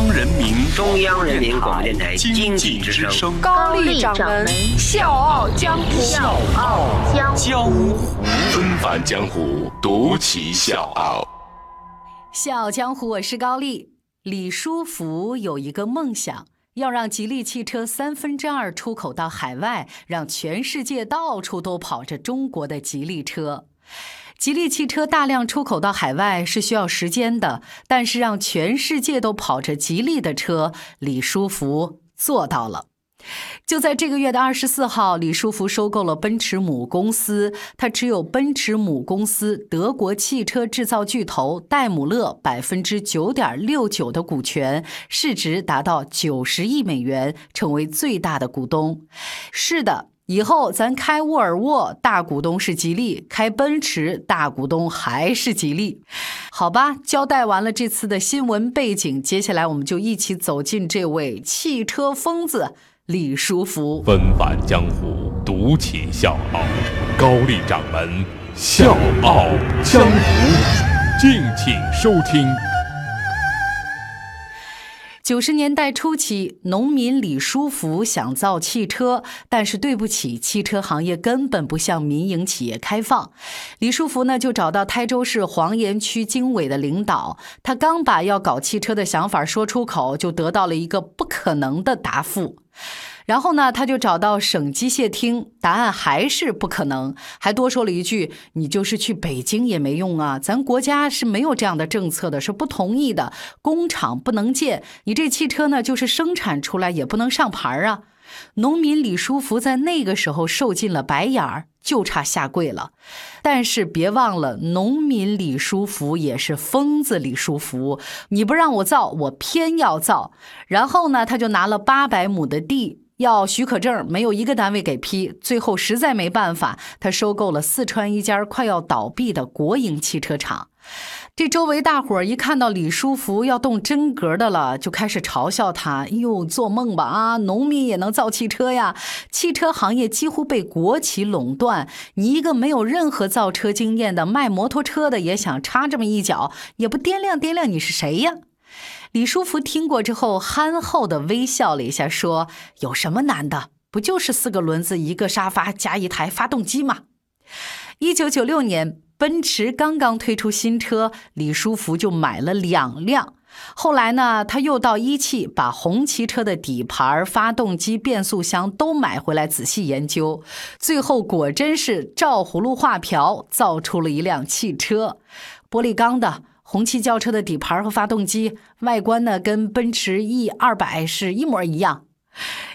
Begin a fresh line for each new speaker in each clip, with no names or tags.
央人民
中央人民广播电台经济之声
高丽掌门笑傲江湖，
笑傲江
江湖
纷繁江湖，独骑笑傲。
笑傲江湖，我是高丽。李书福有一个梦想，要让吉利汽车三分之二出口到海外，让全世界到处都跑着中国的吉利车。吉利汽车大量出口到海外是需要时间的，但是让全世界都跑着吉利的车，李书福做到了。就在这个月的二十四号，李书福收购了奔驰母公司，他持有奔驰母公司德国汽车制造巨头戴姆勒百分之九点六九的股权，市值达到九十亿美元，成为最大的股东。是的。以后咱开沃尔沃，大股东是吉利；开奔驰，大股东还是吉利。好吧，交代完了这次的新闻背景，接下来我们就一起走进这位汽车疯子李书福。
纷繁江湖，独起笑傲。高丽掌门笑傲江湖，敬请收听。
九十年代初期，农民李书福想造汽车，但是对不起，汽车行业根本不向民营企业开放。李书福呢，就找到台州市黄岩区经委的领导，他刚把要搞汽车的想法说出口，就得到了一个不可能的答复。然后呢，他就找到省机械厅，答案还是不可能，还多说了一句：“你就是去北京也没用啊，咱国家是没有这样的政策的，是不同意的，工厂不能建，你这汽车呢，就是生产出来也不能上牌啊。”农民李书福在那个时候受尽了白眼儿，就差下跪了。但是别忘了，农民李书福也是疯子李书福，你不让我造，我偏要造。然后呢，他就拿了八百亩的地。要许可证，没有一个单位给批。最后实在没办法，他收购了四川一家快要倒闭的国营汽车厂。这周围大伙儿一看到李书福要动真格的了，就开始嘲笑他：“哎呦，做梦吧啊！农民也能造汽车呀？汽车行业几乎被国企垄断，你一个没有任何造车经验的卖摩托车的也想插这么一脚，也不掂量掂量你是谁呀？”李书福听过之后，憨厚的微笑了一下，说：“有什么难的？不就是四个轮子、一个沙发加一台发动机吗？”一九九六年，奔驰刚刚推出新车，李书福就买了两辆。后来呢，他又到一汽把红旗车的底盘、发动机、变速箱都买回来仔细研究，最后果真是照葫芦画瓢，造出了一辆汽车，玻璃钢的。红旗轿车的底盘和发动机外观呢，跟奔驰 E 二百是一模一样。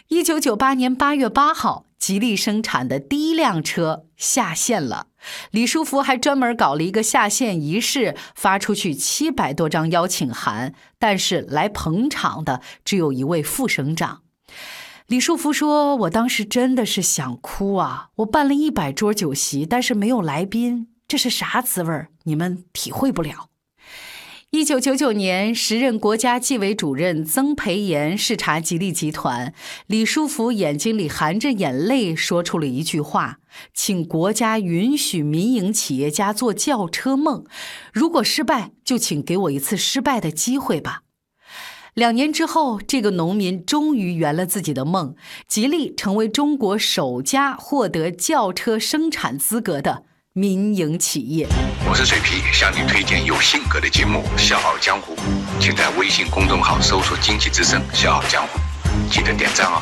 一九九八年八月八号，吉利生产的第一辆车下线了。李书福还专门搞了一个下线仪式，发出去七百多张邀请函，但是来捧场的只有一位副省长。李书福说：“我当时真的是想哭啊！我办了一百桌酒席，但是没有来宾，这是啥滋味你们体会不了。”一九九九年，时任国家纪委主任曾培炎视察吉利集团，李书福眼睛里含着眼泪，说出了一句话：“请国家允许民营企业家做轿车梦，如果失败，就请给我一次失败的机会吧。”两年之后，这个农民终于圆了自己的梦，吉利成为中国首家获得轿车生产资格的。民营企业，
我是水皮，向你推荐有性格的节目《笑傲江湖》，请在微信公众号搜索“经济之声笑傲江湖”，记得点赞哦。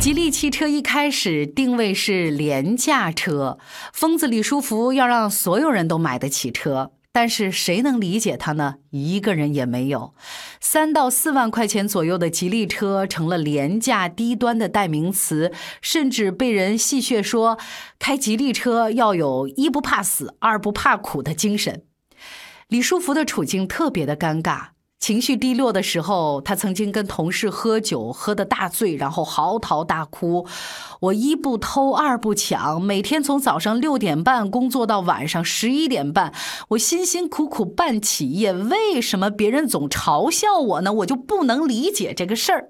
吉利汽车一开始定位是廉价车，疯子李书福要让所有人都买得起车。但是谁能理解他呢？一个人也没有。三到四万块钱左右的吉利车成了廉价低端的代名词，甚至被人戏谑说，开吉利车要有一不怕死，二不怕苦的精神。李书福的处境特别的尴尬。情绪低落的时候，他曾经跟同事喝酒，喝得大醉，然后嚎啕大哭。我一不偷，二不抢，每天从早上六点半工作到晚上十一点半，我辛辛苦苦办企业，为什么别人总嘲笑我呢？我就不能理解这个事儿。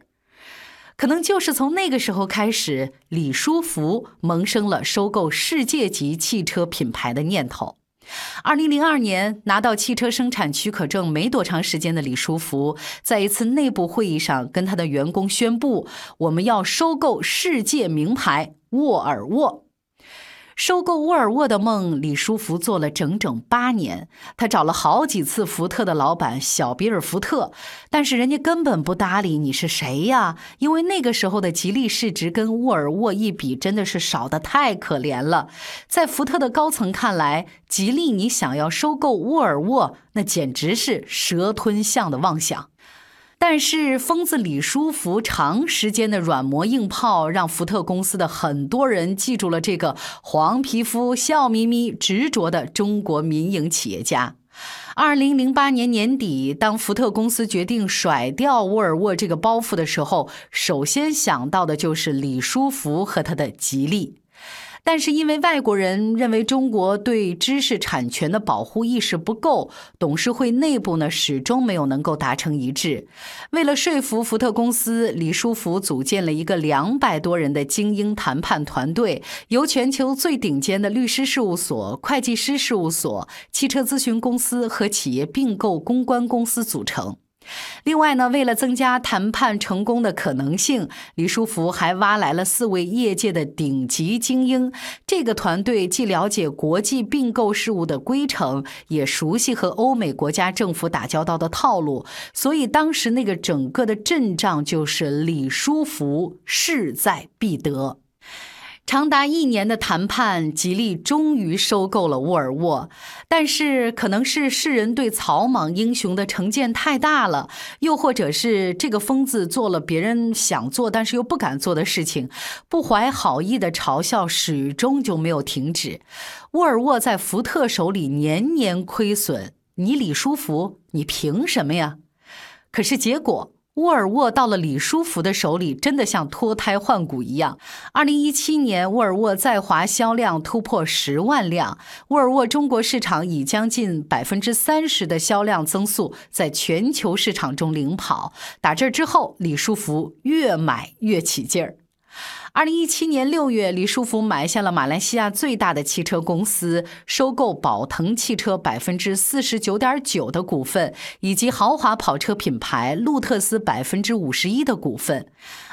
可能就是从那个时候开始，李书福萌生了收购世界级汽车品牌的念头。二零零二年拿到汽车生产许可证没多长时间的李书福，在一次内部会议上跟他的员工宣布：“我们要收购世界名牌沃尔沃。”收购沃尔沃的梦，李书福做了整整八年。他找了好几次福特的老板小比尔·福特，但是人家根本不搭理你是谁呀？因为那个时候的吉利市值跟沃尔沃一比，真的是少得太可怜了。在福特的高层看来，吉利你想要收购沃尔沃，那简直是蛇吞象的妄想。但是疯子李书福长时间的软磨硬泡，让福特公司的很多人记住了这个黄皮肤、笑眯眯、执着的中国民营企业家。二零零八年年底，当福特公司决定甩掉沃尔沃这个包袱的时候，首先想到的就是李书福和他的吉利。但是因为外国人认为中国对知识产权的保护意识不够，董事会内部呢始终没有能够达成一致。为了说服福特公司，李书福组建了一个两百多人的精英谈判团队，由全球最顶尖的律师事务所、会计师事务所、汽车咨询公司和企业并购公关公司组成。另外呢，为了增加谈判成功的可能性，李书福还挖来了四位业界的顶级精英。这个团队既了解国际并购事务的规程，也熟悉和欧美国家政府打交道的套路，所以当时那个整个的阵仗就是李书福势在必得。长达一年的谈判，吉利终于收购了沃尔沃。但是，可能是世人对草莽英雄的成见太大了，又或者是这个疯子做了别人想做但是又不敢做的事情，不怀好意的嘲笑始终就没有停止。沃尔沃在福特手里年年亏损，你李书福，你凭什么呀？可是结果。沃尔沃到了李书福的手里，真的像脱胎换骨一样。二零一七年，沃尔沃在华销量突破十万辆，沃尔沃中国市场以将近百分之三十的销量增速，在全球市场中领跑。打这之后，李书福越买越起劲儿。二零一七年六月，李书福买下了马来西亚最大的汽车公司，收购宝腾汽车百分之四十九点九的股份，以及豪华跑车品牌路特斯百分之五十一的股份。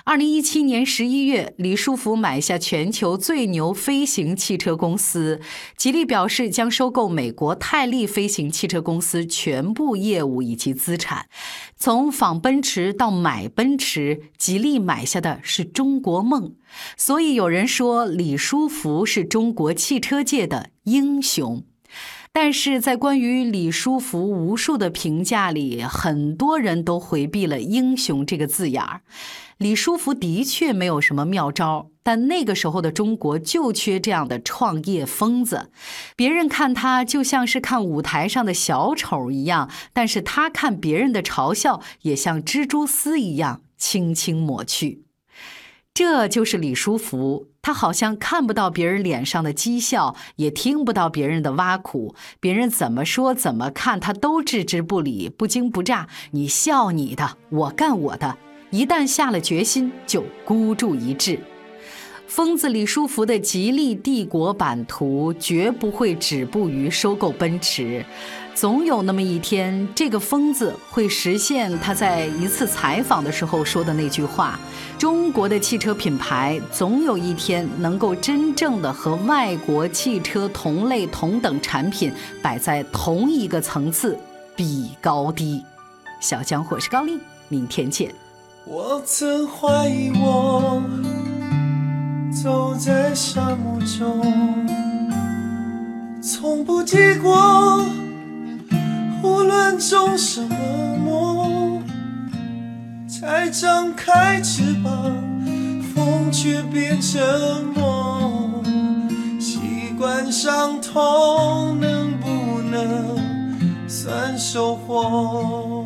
二零一七年十一月，李书福买下全球最牛飞行汽车公司。吉利表示将收购美国泰利飞行汽车公司全部业务以及资产。从仿奔驰到买奔驰，吉利买下的是中国梦。所以有人说李书福是中国汽车界的英雄。但是在关于李书福无数的评价里，很多人都回避了“英雄”这个字眼儿。李书福的确没有什么妙招，但那个时候的中国就缺这样的创业疯子。别人看他就像是看舞台上的小丑一样，但是他看别人的嘲笑也像蜘蛛丝一样轻轻抹去。这就是李书福，他好像看不到别人脸上的讥笑，也听不到别人的挖苦，别人怎么说怎么看，他都置之不理，不惊不乍。你笑你的，我干我的，一旦下了决心，就孤注一掷。疯子李书福的吉利帝国版图绝不会止步于收购奔驰。总有那么一天，这个疯子会实现他在一次采访的时候说的那句话：“中国的汽车品牌总有一天能够真正的和外国汽车同类同等产品摆在同一个层次，比高低。”小江火是高丽，明天见。
我曾怀疑我走在沙漠中，从不结果。无论种什么梦，才张开翅膀，风却变沉默。习惯伤痛，能不能算收获？